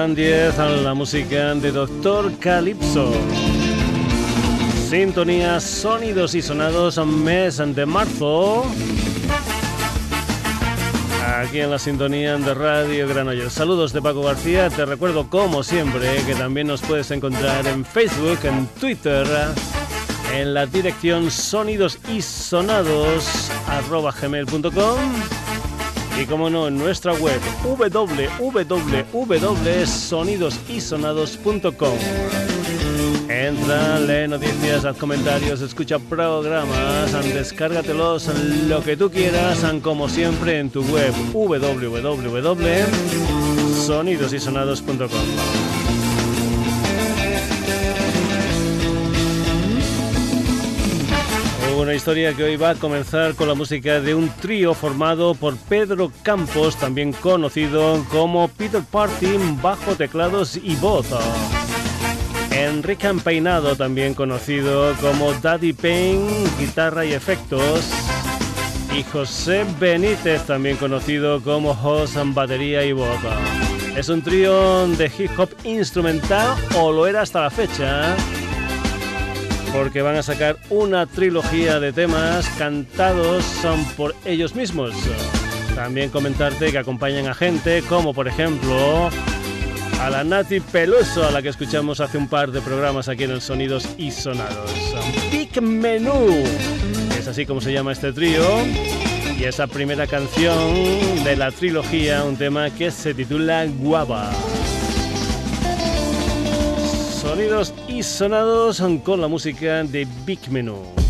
Plan 10 la música de Doctor Calypso. Sintonía, sonidos y sonados mes de marzo. Aquí en la sintonía de Radio Granollers. Saludos de Paco García. Te recuerdo, como siempre, que también nos puedes encontrar en Facebook, en Twitter, en la dirección sonidos y como no en nuestra web www.sonidosysonados.com. Entra, lee noticias, haz comentarios, escucha programas, descárgatelos lo que tú quieras, como siempre en tu web www.sonidosysonados.com. una historia que hoy va a comenzar con la música de un trío formado por Pedro Campos, también conocido como Peter Party, bajo teclados y voz. Enrique Empeinado, también conocido como Daddy Payne, guitarra y efectos. Y José Benítez, también conocido como host, batería y voz. Es un trío de hip hop instrumental, o lo era hasta la fecha porque van a sacar una trilogía de temas cantados son por ellos mismos. También comentarte que acompañan a gente como por ejemplo a la Nati Peluso, a la que escuchamos hace un par de programas aquí en el Sonidos y Sonados. Big Menú, es así como se llama este trío. Y esa primera canción de la trilogía, un tema que se titula Guava. Sonidos sonados con la música de Big Menu.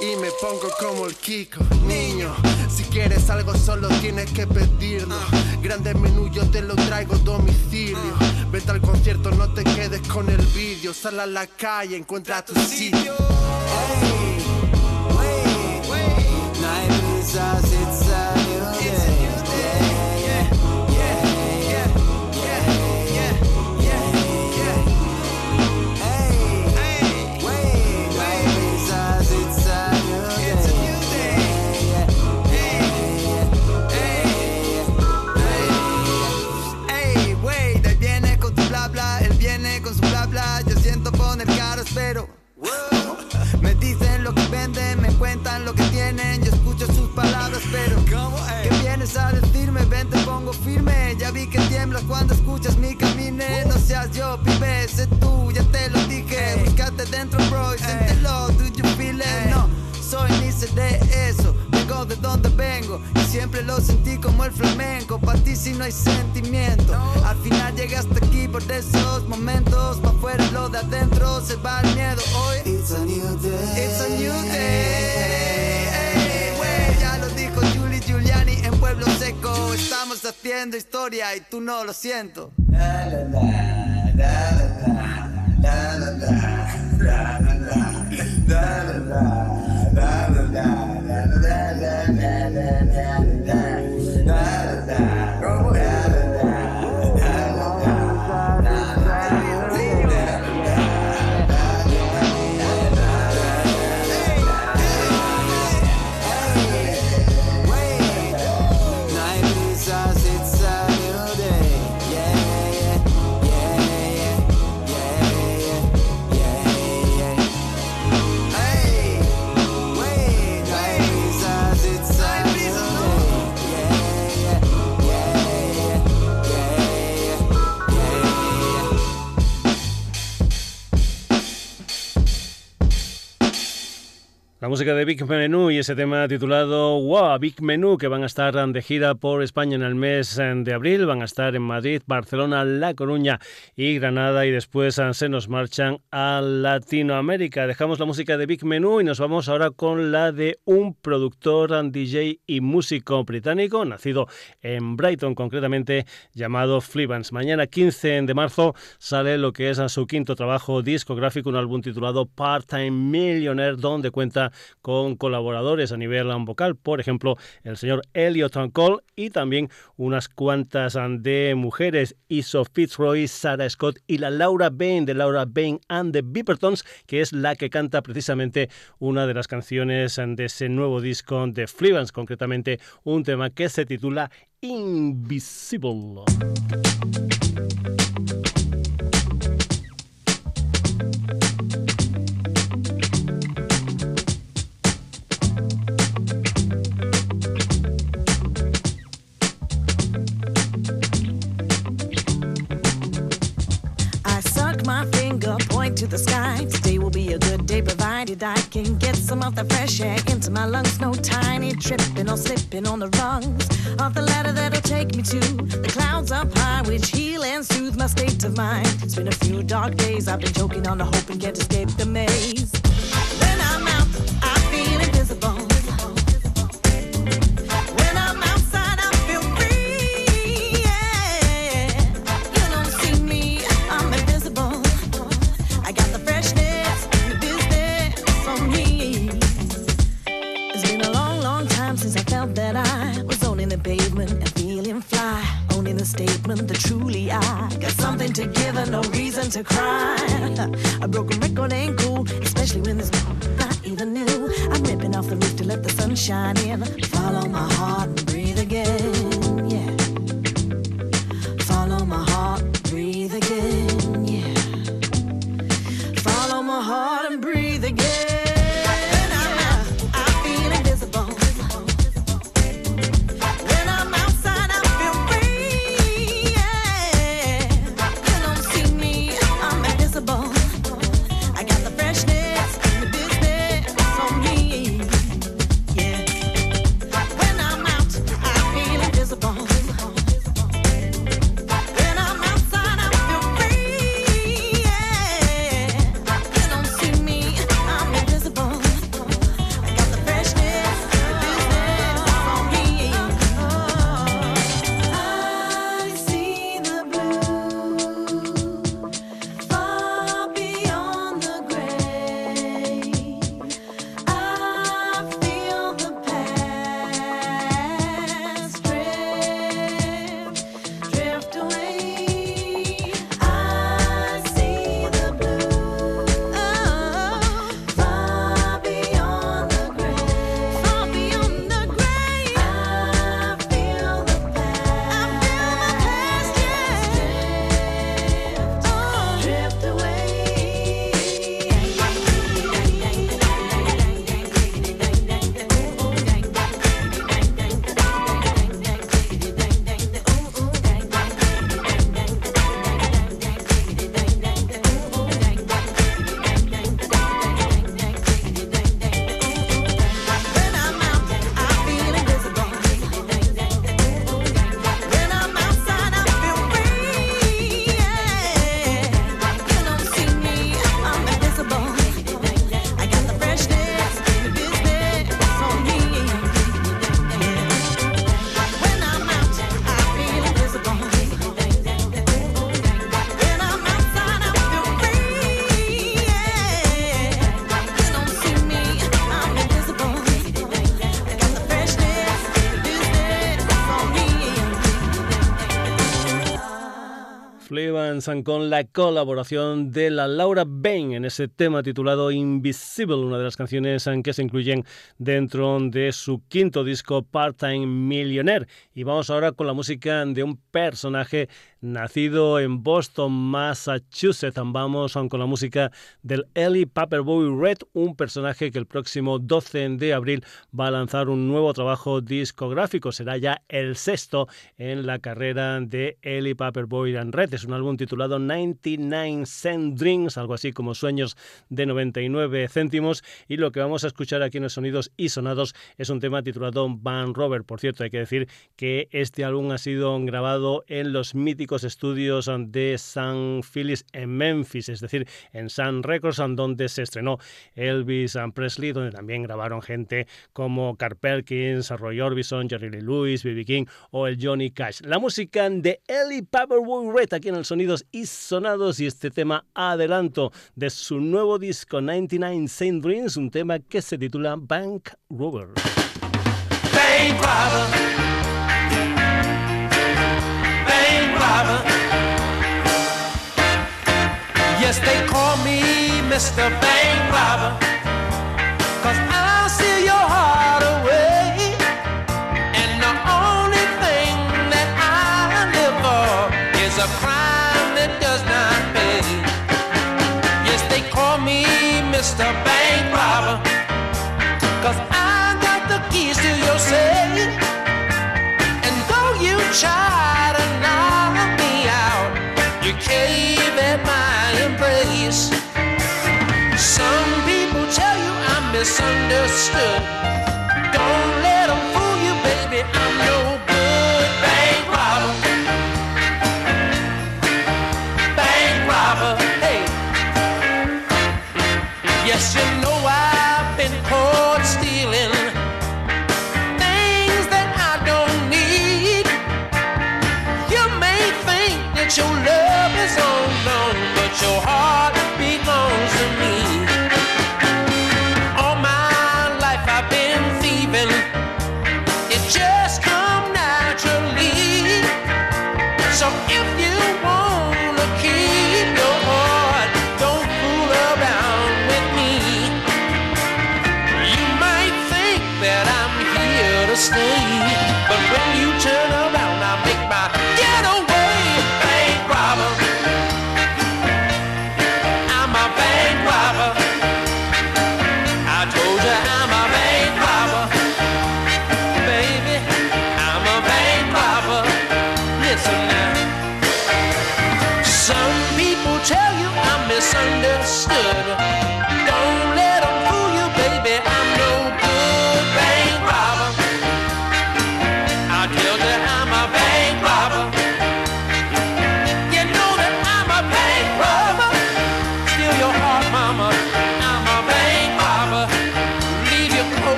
Y me pongo como el Kiko, niño. Si quieres algo solo tienes que pedirlo. Grande menú yo te lo traigo domicilio. Vete al concierto, no te quedes con el vídeo. Sal a la calle, encuentra tu sitio. Cuando escuchas mi camine. No seas yo, pibe, sé tú, ya te lo dije. Búscate dentro, bro, y siéntelo, do you feel it? No, soy ni sé de eso. Vengo de donde vengo y siempre lo sentí como el flamenco. Para ti si no hay sentimiento. Al final llegaste aquí por esos momentos. Pa' afuera lo de adentro se va el miedo. Hoy, it's a new day. It's a new day. Estamos haciendo historia y tú no lo siento. Música de Big Menú y ese tema titulado Wow, Big Menú, que van a estar de gira por España en el mes de abril. Van a estar en Madrid, Barcelona, La Coruña y Granada. Y después se nos marchan a Latinoamérica. Dejamos la música de Big Menú y nos vamos ahora con la de un productor, DJ y músico británico, nacido en Brighton, concretamente llamado Flivans. Mañana, 15 de marzo, sale lo que es su quinto trabajo discográfico, un álbum titulado Part-Time Millionaire, donde cuenta con colaboradores a nivel vocal, por ejemplo, el señor Elliot Cole y también unas cuantas de mujeres, Iso Fitzroy, Sarah Scott y la Laura Bain de Laura Bain and the Bippertons, que es la que canta precisamente una de las canciones de ese nuevo disco de Freelance, concretamente un tema que se titula Invisible. To the sky. Today will be a good day provided I can get some of the fresh air into my lungs. No tiny tripping or slipping on the rungs of the ladder that'll take me to the clouds up high, which heal and soothe my state of mind. It's been a few dark days. I've been choking on the hope and can't escape the maze. Con la colaboración de la Laura Bain en ese tema titulado Invisible, una de las canciones que se incluyen dentro de su quinto disco Part-Time Millionaire. Y vamos ahora con la música de un personaje nacido en Boston, Massachusetts. Vamos con la música del Ellie Paperboy Red, un personaje que el próximo 12 de abril va a lanzar un nuevo trabajo discográfico. Será ya el sexto en la carrera de Ellie Paperboy Red. Es un álbum titulado 99 Cent Dreams, algo así como Sueños de 99 céntimos. Y lo que vamos a escuchar aquí en los sonidos y sonados es un tema titulado Van Rover. Por cierto, hay que decir que este álbum ha sido grabado en los míticos estudios de San Phillips en Memphis, es decir, en Sun Records, donde se estrenó Elvis Presley, donde también grabaron gente como Carl Perkins, Roy Orbison, Jerry Lee Lewis, B.B. King o el Johnny Cash. La música de Ellie Paperboy Red aquí en el Sonidos y Sonados y este tema adelanto de su nuevo disco 99 Saint Dreams, un tema que se titula Bank Rover. Bank Yes, they call me Mr. Bank Robber. Cause I'll misunderstood.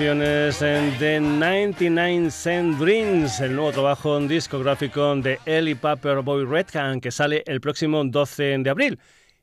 De canciones The 99 Cent Dreams, el nuevo trabajo discográfico de Ellie Paperboy Redcan que sale el próximo 12 de abril.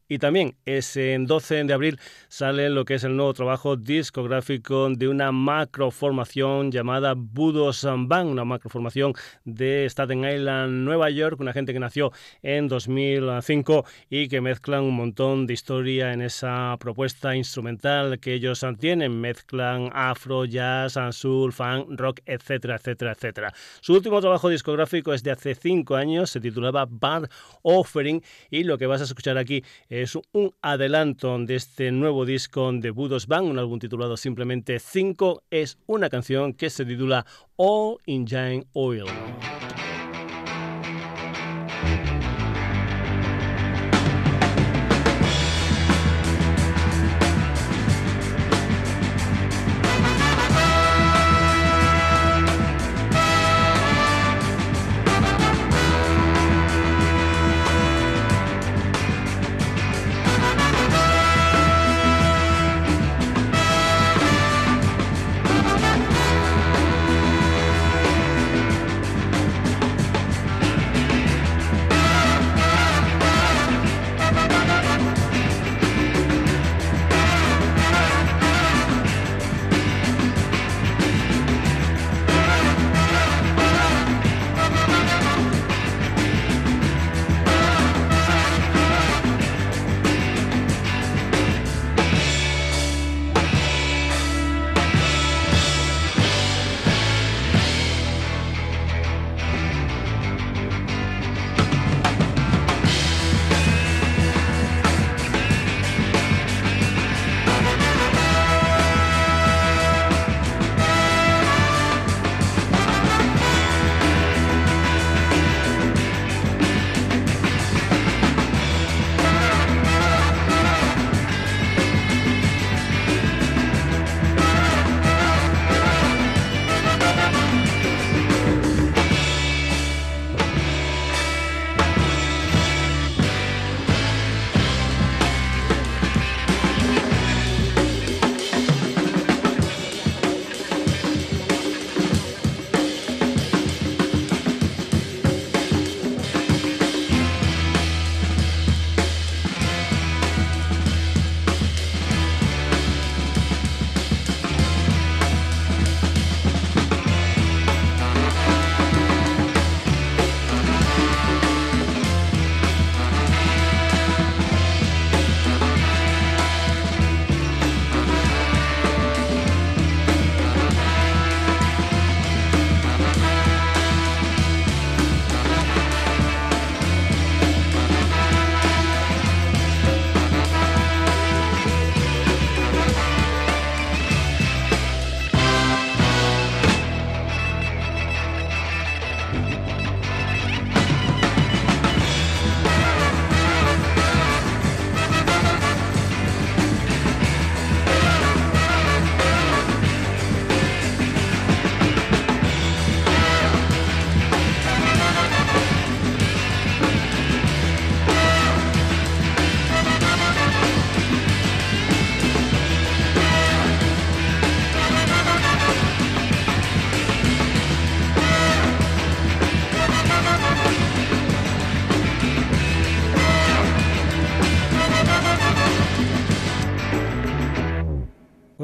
Y también ese 12 de abril sale lo que es el nuevo trabajo discográfico de una macroformación llamada Budo Band, una macroformación de Staten Island, Nueva York, una gente que nació en 2005 y que mezclan un montón de historia en esa propuesta instrumental que ellos tienen. Mezclan afro, jazz, soul, funk, rock, etcétera, etcétera, etcétera. Su último trabajo discográfico es de hace cinco años, se titulaba Bad Offering y lo que vas a escuchar aquí es un adelanto de este nuevo disco de Budos Band, un álbum titulado simplemente 5. Es una canción que se titula All in Giant Oil.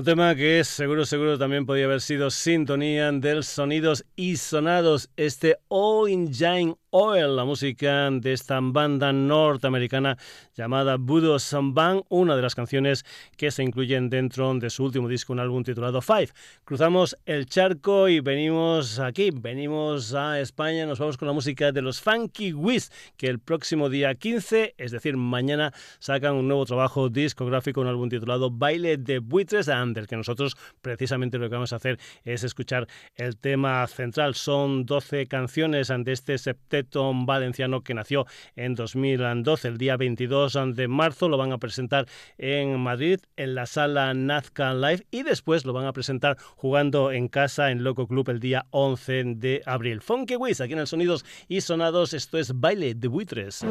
Un tema que seguro, seguro también podía haber sido sintonía del sonidos y sonados, este All Engine Oil, la música de esta banda norteamericana llamada Budo Samban, una de las canciones que se incluyen dentro de su último disco, un álbum titulado Five. Cruzamos el charco y venimos aquí, venimos a España, nos vamos con la música de los Funky Wiz, que el próximo día 15, es decir, mañana, sacan un nuevo trabajo discográfico, un álbum titulado Baile de Buitres, del que nosotros precisamente lo que vamos a hacer es escuchar el tema central. Son 12 canciones ante este septeto valenciano que nació en 2012. El día 22 de marzo lo van a presentar en Madrid en la sala Nazca Live y después lo van a presentar jugando en casa en Loco Club el día 11 de abril. Funky Wiz, aquí en el Sonidos y Sonados, esto es Baile de Buitres.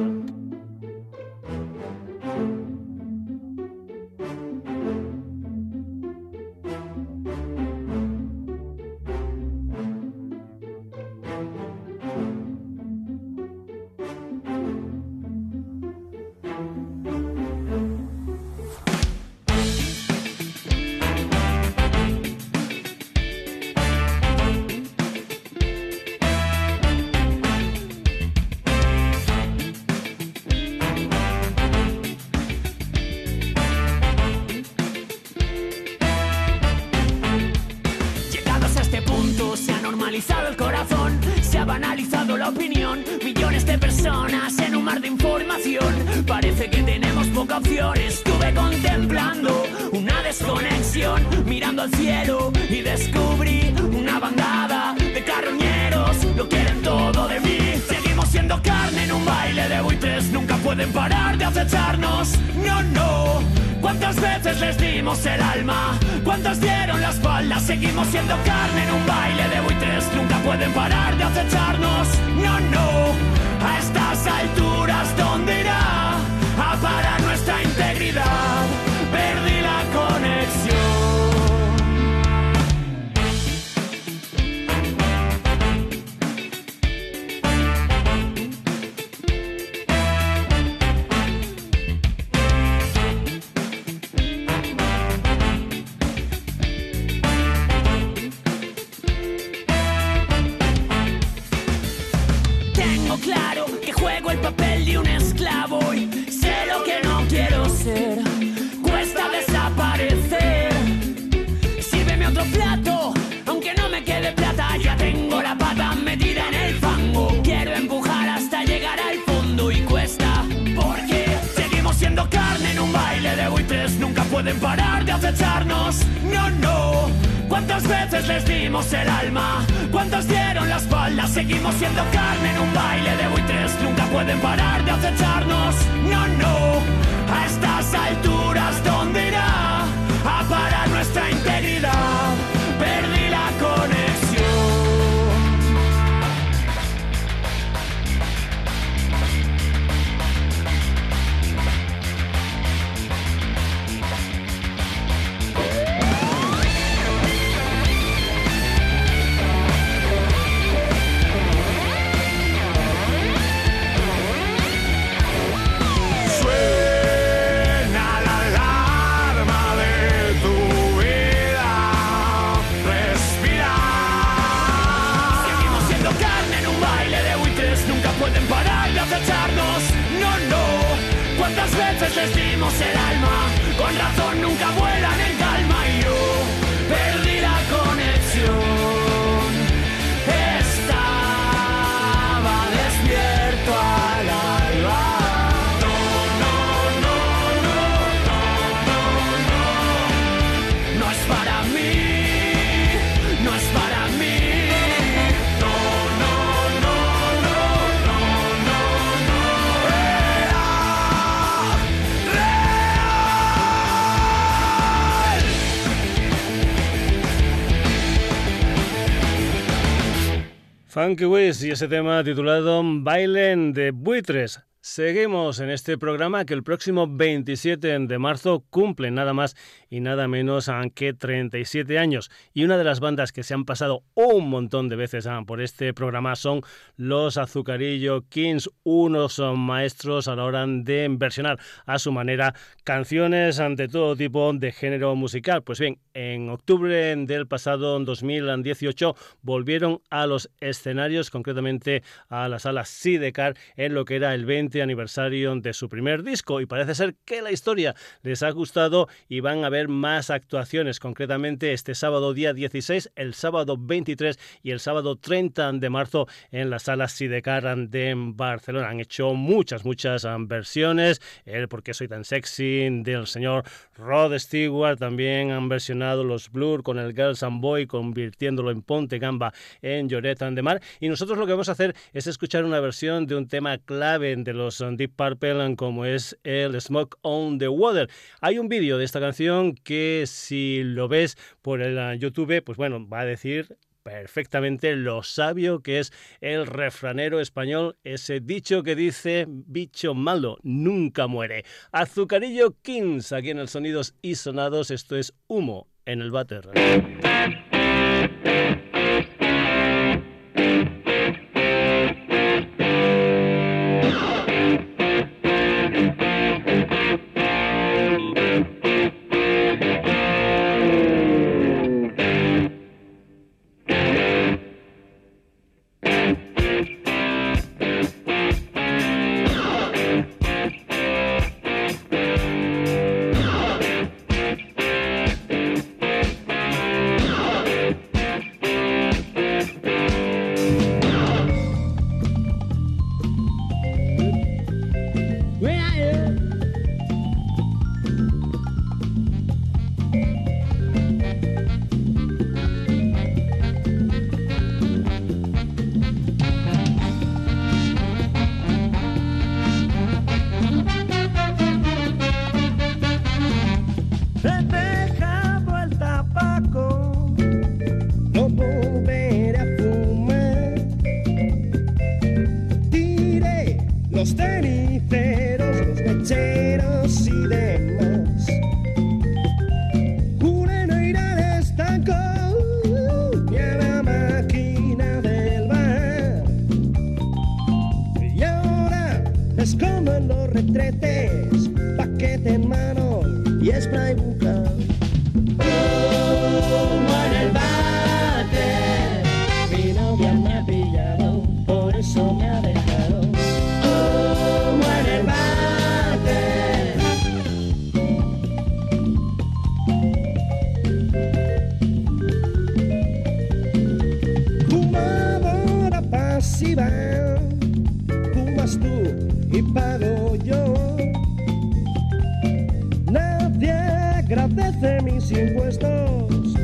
Funky Wiz y ese tema titulado Bailen de Buitres. Seguimos en este programa que el próximo 27 de marzo cumple nada más y nada menos que 37 años. Y una de las bandas que se han pasado un montón de veces ah, por este programa son los Azucarillo Kings, unos maestros a la hora de versionar a su manera canciones ante todo tipo de género musical. Pues bien, en octubre del pasado 2018 volvieron a los escenarios, concretamente a la sala Sidecar, en lo que era el 20 aniversario de su primer disco y parece ser que la historia les ha gustado y van a ver más actuaciones, concretamente este sábado día 16, el sábado 23 y el sábado 30 de marzo en la sala Sidecar de Barcelona. Han hecho muchas, muchas versiones, el Porque soy tan sexy del señor Rod Stewart, también han versionado los Blur con el Girls and Boy, convirtiéndolo en Ponte Gamba en Lloret de Mar. Y nosotros lo que vamos a hacer es escuchar una versión de un tema clave de los Deep Purple como es el Smoke on the Water. Hay un vídeo de esta canción que si lo ves por el uh, YouTube, pues bueno, va a decir perfectamente lo sabio que es el refranero español, ese dicho que dice bicho malo nunca muere. Azucarillo Kings, aquí en el Sonidos y Sonados, esto es humo en el váter.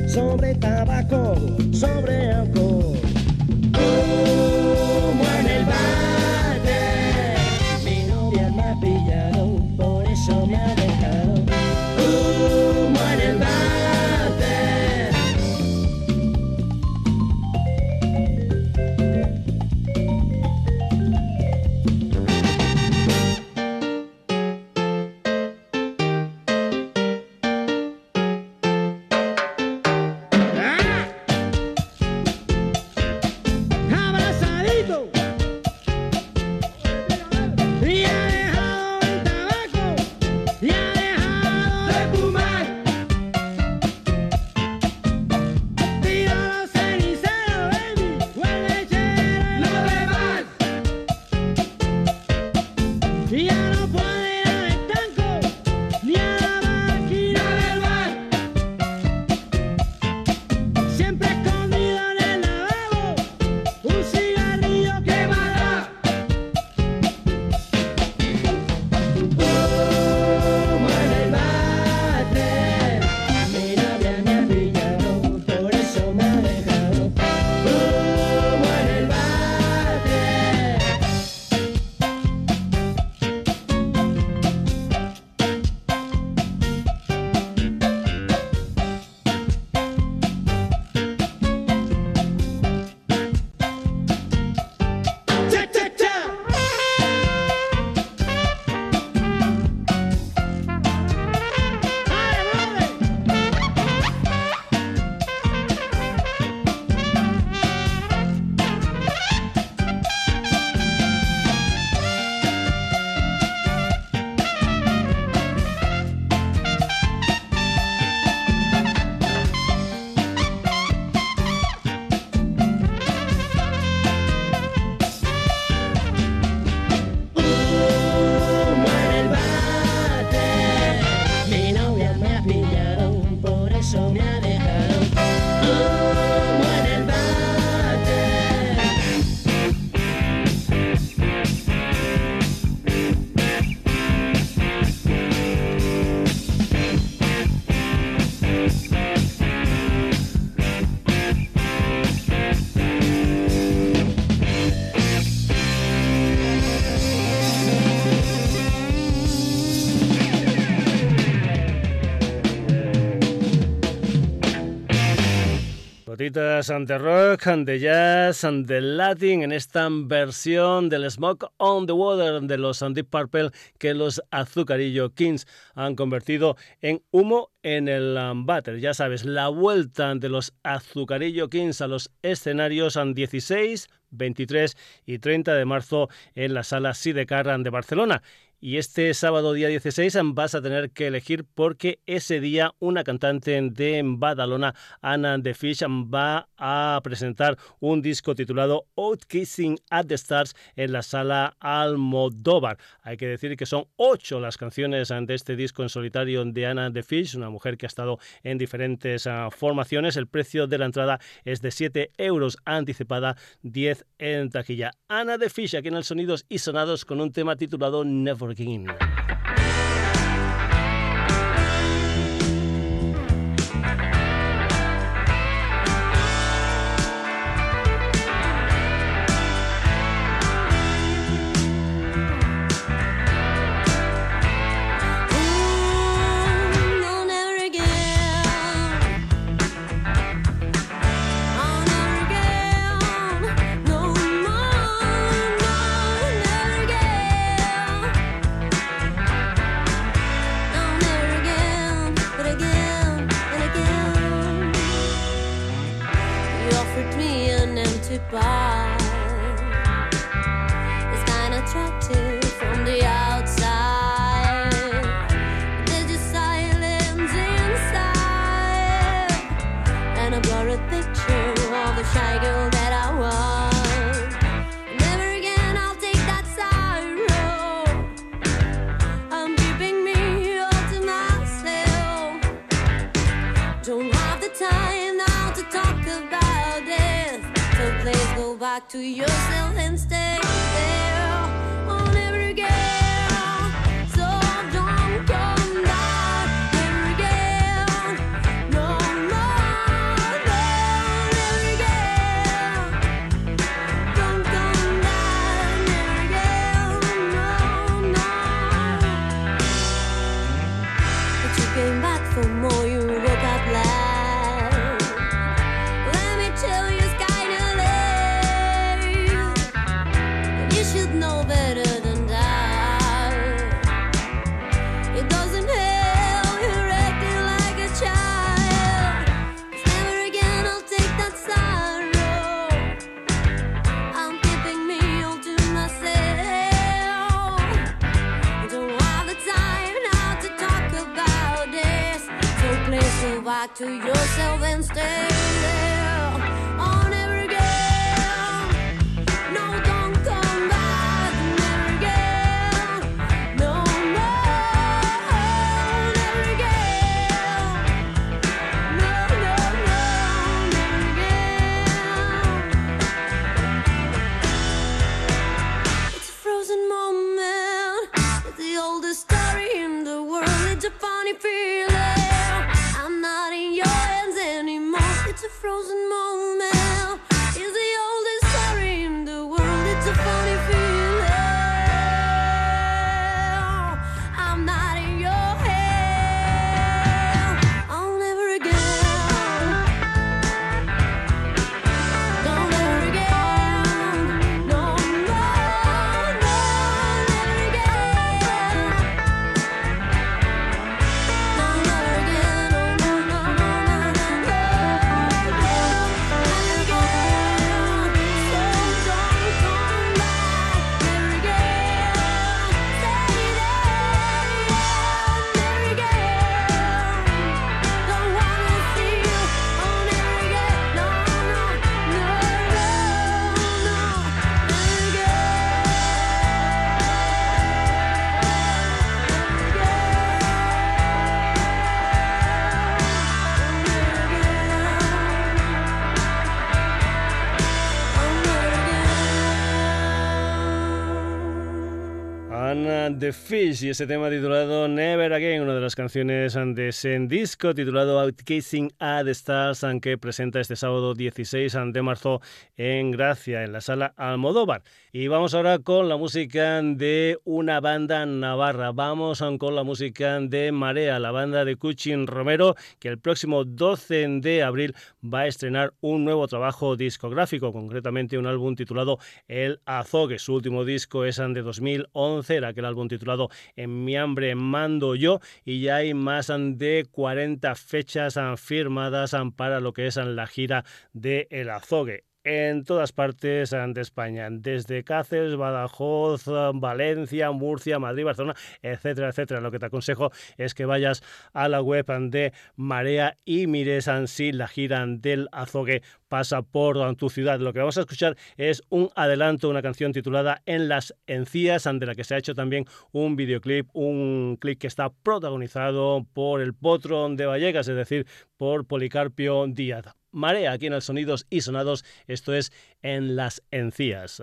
sobre tabaco, sobre alcohol. Ante rock, ante jazz, ante latin en esta versión del Smoke on the Water de los Deep Purple que los Azucarillo Kings han convertido en humo en el um, Butter. Ya sabes, la vuelta de los Azucarillo Kings a los escenarios en 16, 23 y 30 de marzo en la sala Sidecar de Barcelona. Y este sábado día 16 vas a tener que elegir porque ese día una cantante de Badalona, Anna de Fish, va a presentar un disco titulado Out Kissing at the Stars en la sala Almodóvar. Hay que decir que son ocho las canciones de este disco en solitario de Anna de Fish, una mujer que ha estado en diferentes ah, formaciones. El precio de la entrada es de 7 euros anticipada, 10 en taquilla. Anna de Fish aquí en el Sonidos y Sonados con un tema titulado Never Burger King. To yourself and stay there. To yourself The if Fish y ese tema titulado Never Again, una de las canciones de ese disco titulado Outcasing at the Stars, que presenta este sábado 16 de marzo en Gracia, en la sala Almodóvar. Y vamos ahora con la música de una banda navarra. Vamos con la música de Marea, la banda de Cuchin Romero, que el próximo 12 de abril va a estrenar un nuevo trabajo discográfico, concretamente un álbum titulado El Azogue. Su último disco es de 2011, era aquel álbum titulado En mi hambre mando yo, y ya hay más de 40 fechas firmadas para lo que es la gira de El Azogue en todas partes de España, desde Cáceres, Badajoz, Valencia, Murcia, Madrid, Barcelona, etcétera, etcétera. Lo que te aconsejo es que vayas a la web de Marea y mires si la gira del Azogue pasa por tu ciudad. Lo que vamos a escuchar es un adelanto, una canción titulada En las encías, de la que se ha hecho también un videoclip, un clip que está protagonizado por el Potro de Vallecas, es decir, por Policarpio Díaz. Marea aquí en el Sonidos y Sonados, esto es En las encías.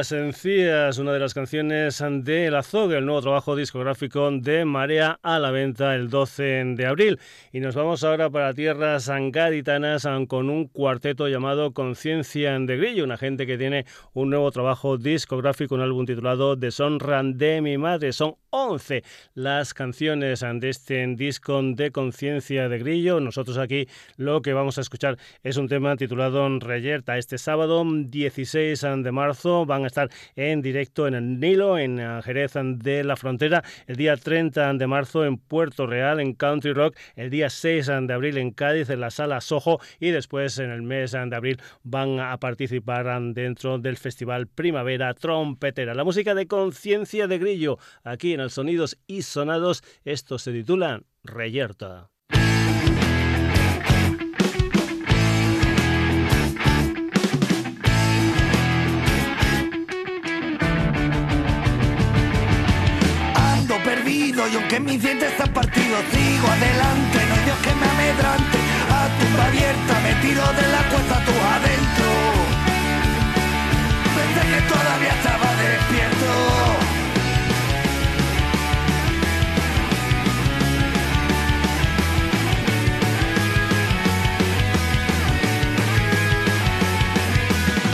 Las encías, una de las canciones de La Zoga, el nuevo trabajo discográfico de Marea a la venta el 12 de abril. Y nos vamos ahora para tierras gaditanas con un cuarteto llamado Conciencia de Grillo, una gente que tiene un nuevo trabajo discográfico, un álbum titulado Deshonra de mi madre. Son 11 las canciones de este disco de Conciencia de Grillo. Nosotros aquí lo que vamos a escuchar es un tema titulado Reyerta. Este sábado 16 de marzo van a estar en directo en el Nilo, en Jerez de la Frontera. El día 30 de marzo en Puerto Real, en Country Rock. El día 6 de abril en Cádiz, en la Sala Sojo. Y después en el mes de abril van a participar dentro del Festival Primavera Trompetera. La música de Conciencia de Grillo, aquí en el Sonidos y Sonados. Esto se titula Reyerta. Aunque mis dientes están partidos sigo adelante, no Dios que me amedrante, a tumba abierta me tiro de la cuesta tú adentro, pensé que todavía estaba despierto.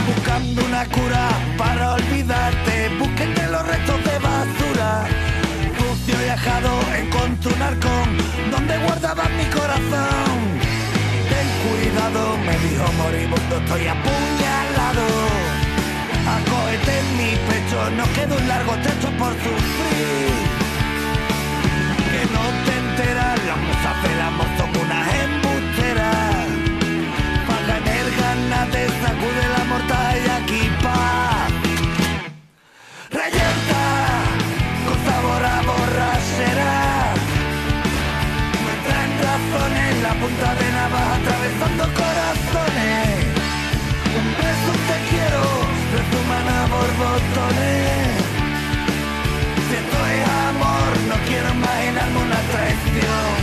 Buscando una cura para olvidarte, viajado, encontré un arcón donde guardaba mi corazón. Ten cuidado, me dijo moribundo, estoy apuñalado. Acógete en mi pecho, no queda un largo techo por sufrir. Que no te enteras, las musas del amor son unas embusteras. Paga en el ganate, sacude la borbotones. Es amor, no quiero imaginarme una traición.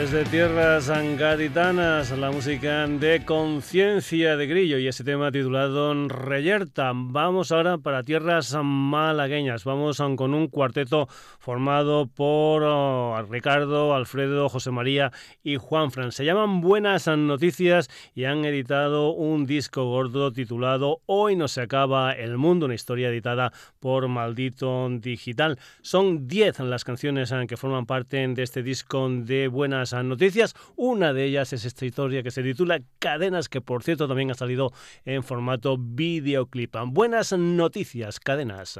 Desde tierras gaditanas, la música de Conciencia de Grillo y ese tema titulado Reyerta. Vamos ahora para tierras malagueñas. Vamos con un cuarteto formado por oh, Ricardo, Alfredo, José María y Juan Fran. Se llaman Buenas Noticias y han editado un disco gordo titulado Hoy no se acaba el mundo, una historia editada por Maldito Digital. Son 10 las canciones que forman parte de este disco de Buenas Noticias. Una de ellas es esta historia que se titula Cadenas, que por cierto también ha salido en formato videoclip. Buenas noticias, cadenas.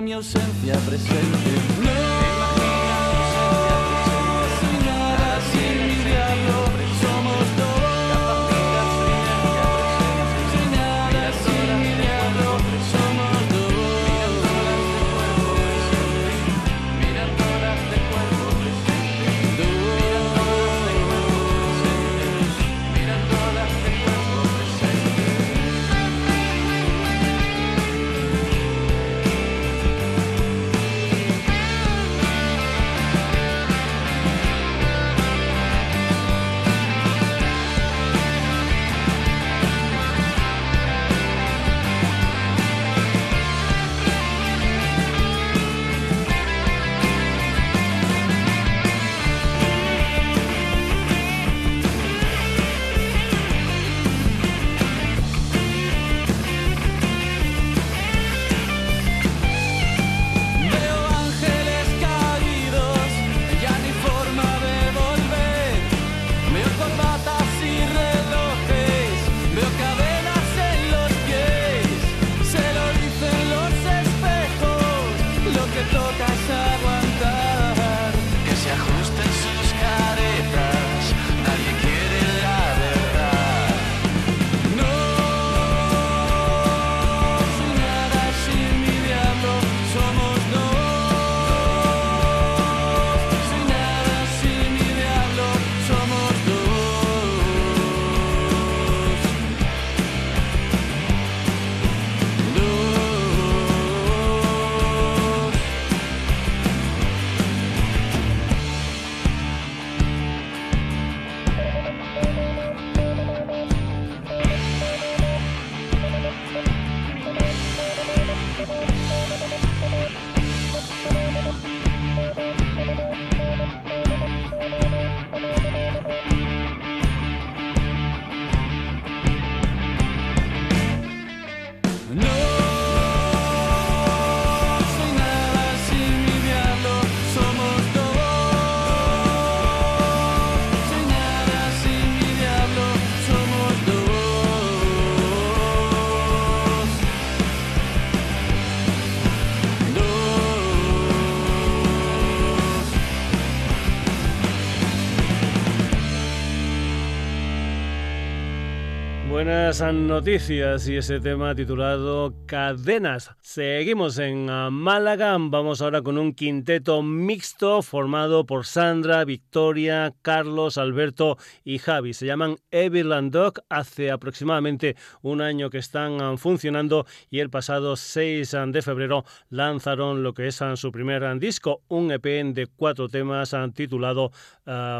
Mi ausencia presente. Buenas noticias y ese tema titulado Cadenas. Seguimos en ah, Málaga. Vamos ahora con un quinteto mixto formado por Sandra, Victoria, Carlos, Alberto y Javi. Se llaman Evil Dog. Hace aproximadamente un año que están ah, funcionando y el pasado 6 ah, de febrero lanzaron lo que es su primer disco, un EP de cuatro temas titulado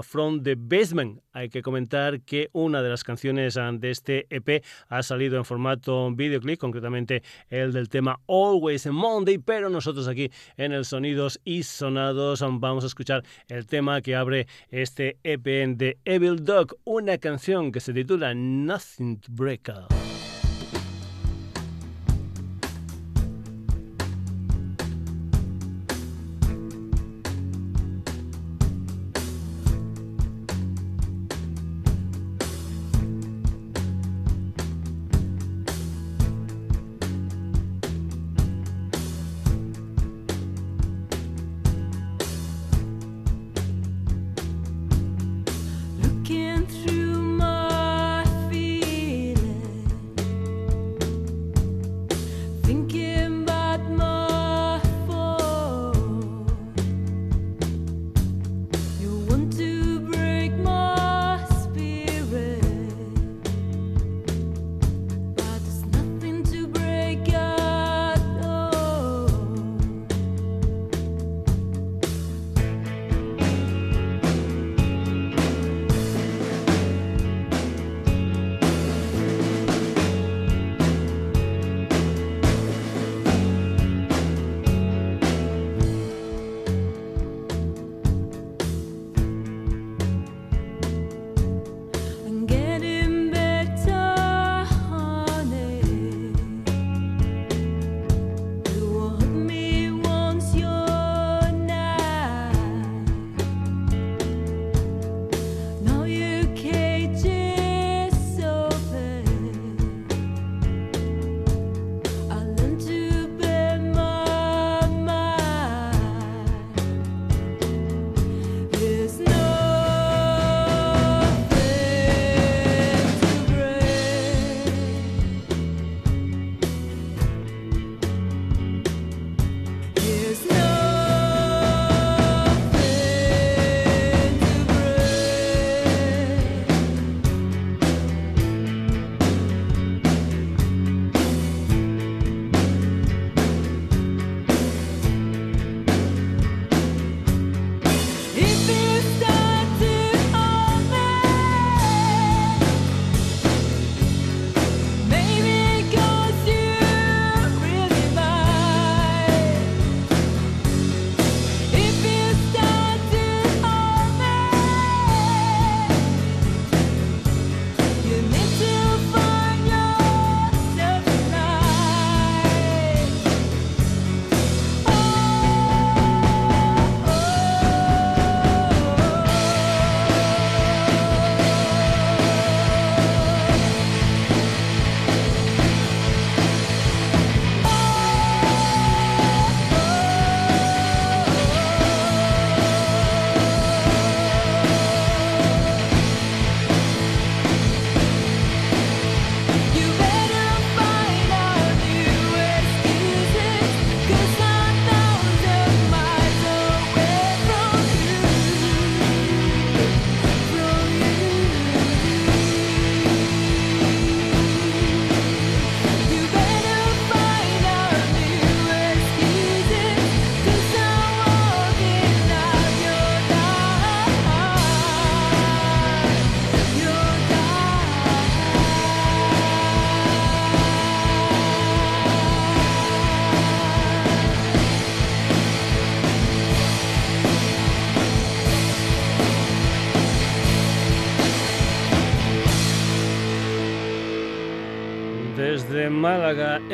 From the Basement. Hay que comentar que una de las canciones de este EP ha salido en formato videoclip, concretamente el del tema Always Monday, pero nosotros aquí en el Sonidos y Sonados vamos a escuchar el tema que abre este EP de Evil Dog, una canción que se titula Nothing to Break Up.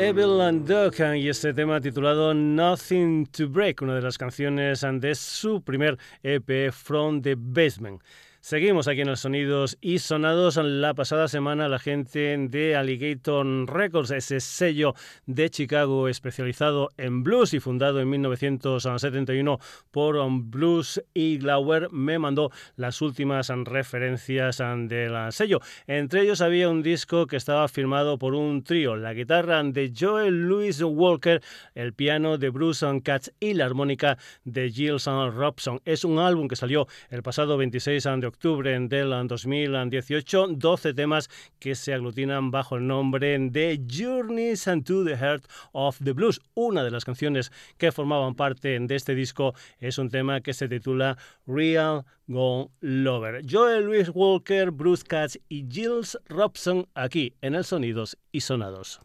Málaga, Evil and Duck y este tema titulado Nothing to Break, una de las canciones de su primer EP From the Basement. Seguimos aquí en los sonidos y sonados. La pasada semana la gente de Alligator Records, ese sello de Chicago especializado en blues y fundado en 1971 por Blues y Glauer, me mandó las últimas referencias del sello. Entre ellos había un disco que estaba firmado por un trío, la guitarra de Joel Louis Walker, el piano de Bruce Katz y la armónica de Gilles Robson. Es un álbum que salió el pasado 26 de octubre del 2018, 12 temas que se aglutinan bajo el nombre de Journeys to the Heart of the Blues. Una de las canciones que formaban parte de este disco es un tema que se titula Real Gone Lover. Joel Louis Walker, Bruce Katz y Gilles Robson aquí en el Sonidos y Sonados.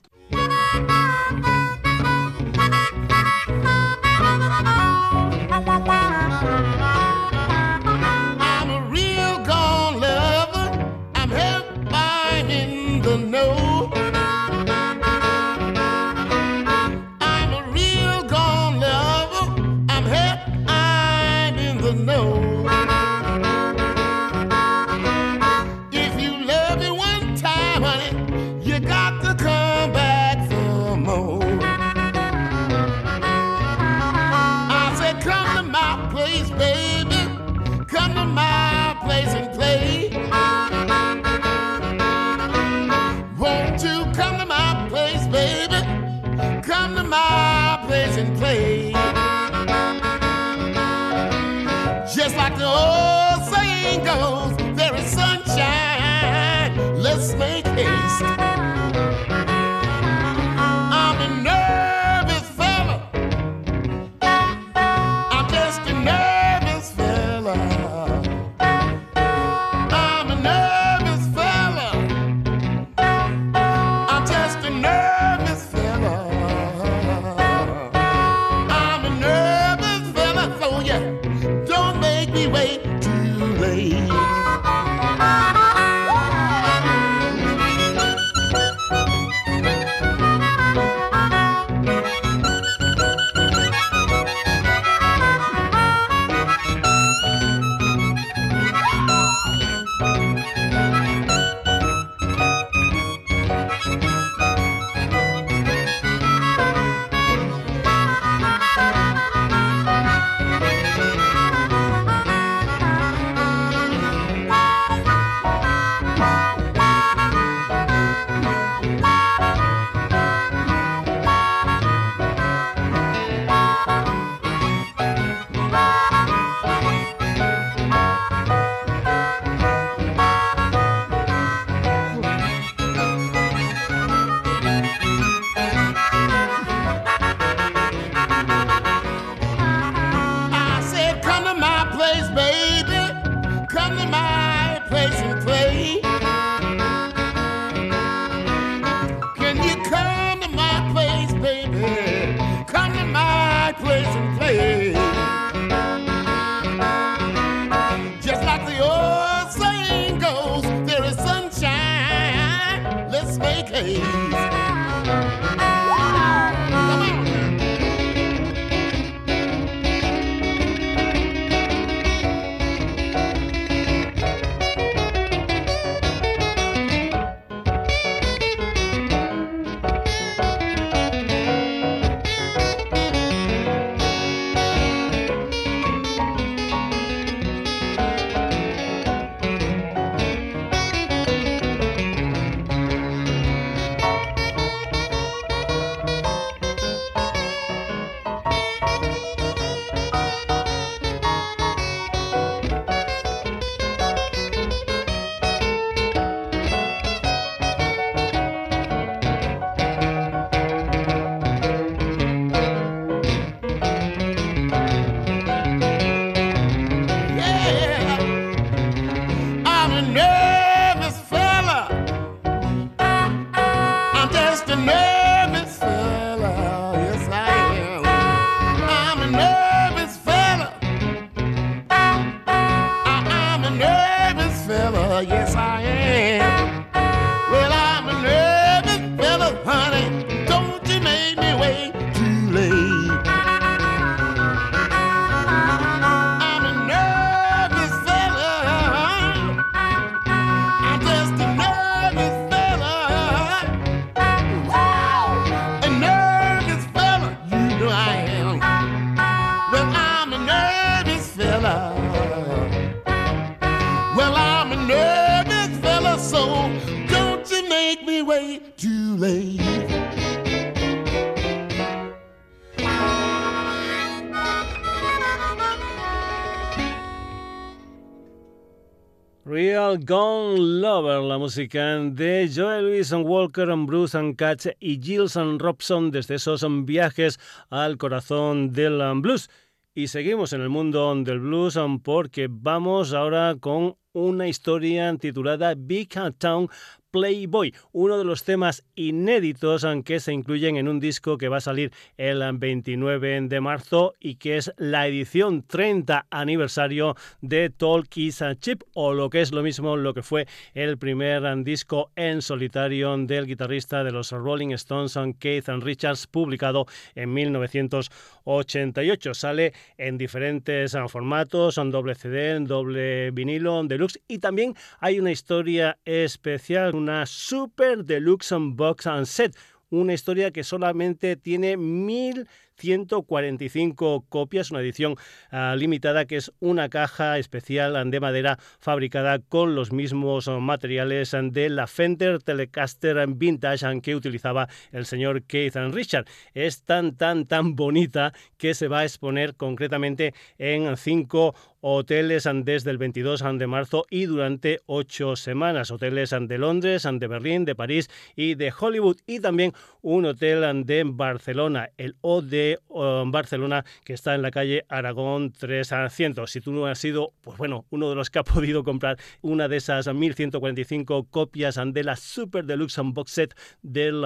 De Joel Wilson Walker, Bruce and Katz y Gilson Robson desde esos viajes al corazón del blues. Y seguimos en el mundo del blues porque vamos ahora con una historia titulada Big Town Playboy, uno de los temas inéditos que se incluyen en un disco que va a salir el 29 de marzo y que es la edición 30 aniversario de Talk is a Chip o lo que es lo mismo lo que fue el primer disco en solitario del guitarrista de los Rolling Stones Keith Richards publicado en 1988. Sale en diferentes formatos, en doble CD, doble vinilo, deluxe y también hay una historia especial una Super Deluxe Box and Set, una historia que solamente tiene mil 145 copias, una edición ah, limitada que es una caja especial de madera fabricada con los mismos materiales de la Fender Telecaster Vintage que utilizaba el señor Keith Richard. Es tan, tan, tan bonita que se va a exponer concretamente en cinco hoteles desde el 22 de marzo y durante ocho semanas. Hoteles de Londres, de Berlín, de París y de Hollywood y también un hotel de Barcelona, el OD Barcelona, que está en la calle Aragón 300. Si tú no has sido, pues bueno, uno de los que ha podido comprar una de esas 1145 copias de la Super Deluxe Box Set del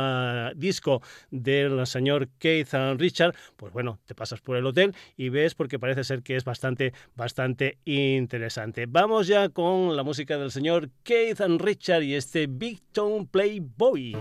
disco del señor Keith Richard, pues bueno, te pasas por el hotel y ves porque parece ser que es bastante, bastante interesante. Vamos ya con la música del señor Keith Richard y este Big Tone Playboy.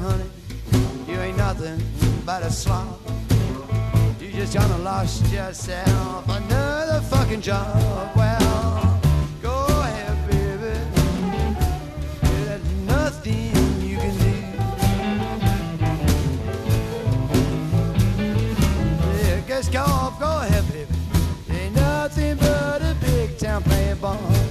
honey, you ain't nothing but a slob. You just kinda lost yourself another fucking job. Well, go ahead, baby. There's nothing you can do. Yeah, guess go, off. go ahead, baby. Ain't nothing but a big town playboy.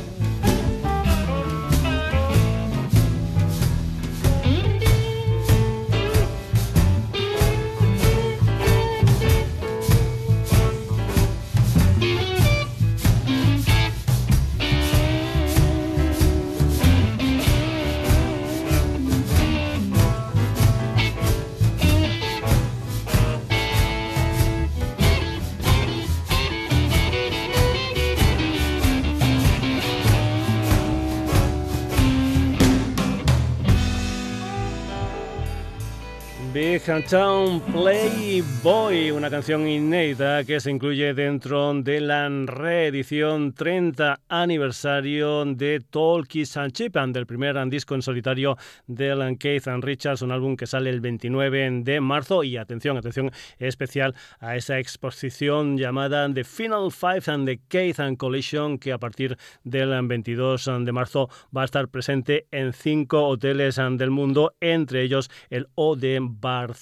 Town Playboy, una canción inédita que se incluye dentro de la reedición 30 aniversario de Talkies and Chip and del primer disco en solitario de Keith and Richards, un álbum que sale el 29 de marzo y atención, atención especial a esa exposición llamada The Final Five and the Keith and Collision que a partir del 22 de marzo va a estar presente en cinco hoteles del mundo, entre ellos el O de Barcelona.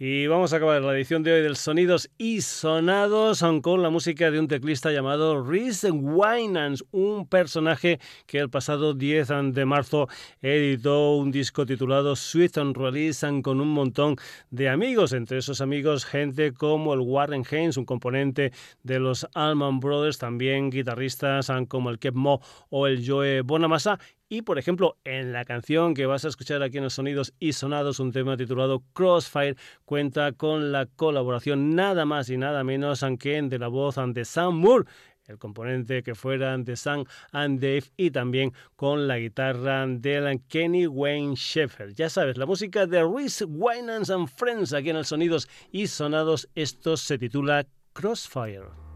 Y vamos a acabar la edición de hoy del Sonidos y Sonados con la música de un teclista llamado Rhys Winans, un personaje que el pasado 10 de marzo editó un disco titulado Sweet and Release con un montón de amigos, entre esos amigos gente como el Warren Haynes, un componente de los Allman Brothers, también guitarristas como el Kev Mo o el Joe Bonamassa y por ejemplo, en la canción que vas a escuchar aquí en los sonidos y sonados, un tema titulado Crossfire, cuenta con la colaboración nada más y nada menos que de la voz de Sam Moore el componente que fuera de Sam and Dave y también con la guitarra de Kenny Wayne Sheffer. Ya sabes, la música de Reese Winans and Friends aquí en el Sonidos y Sonados, esto se titula Crossfire.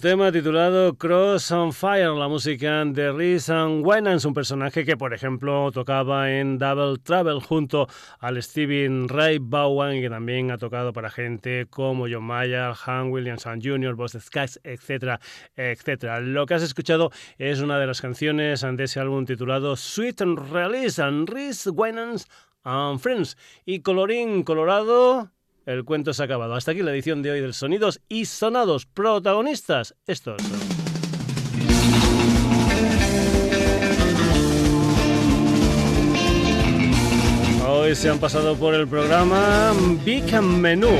Tema titulado Cross on Fire, la música de Rhys Winans, un personaje que, por ejemplo, tocaba en Double Travel junto al Steven Ray Bowen y que también ha tocado para gente como John Mayer, Han Williamson Jr., Boss Skies, etcétera, etcétera. Lo que has escuchado es una de las canciones de ese álbum titulado Sweet Release, and Rhys Winans and Friends. Y colorín colorado el cuento se ha acabado. Hasta aquí la edición de hoy del Sonidos y Sonados. Protagonistas, estos. Hoy se han pasado por el programa Big Menú.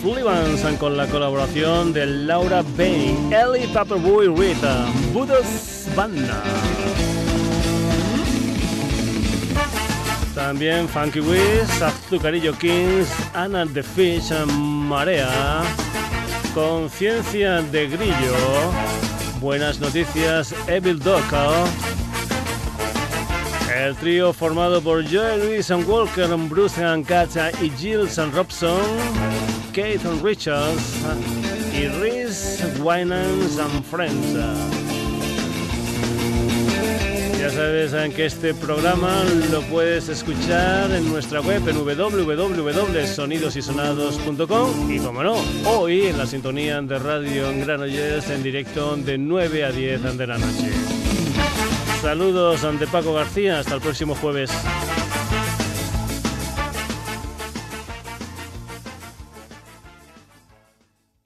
Flibbans con la colaboración de Laura Bain, Ellie Paperboy Rita, Buddha's Banda. También Funky Wiz, Azucarillo Kings, Anna the Fish, Marea, Conciencia de Grillo, Buenas Noticias, Evil Docker, el trío formado por Joe Luis and Walker, Bruce and y Jill and Robson, Kate and Richards y Reese Winans and Friends. Ya sabes que este programa lo puedes escuchar en nuestra web en www.sonidosysonados.com y como no, hoy en la sintonía de Radio en Granollers en directo de 9 a 10 de la noche. Saludos ante Paco García, hasta el próximo jueves.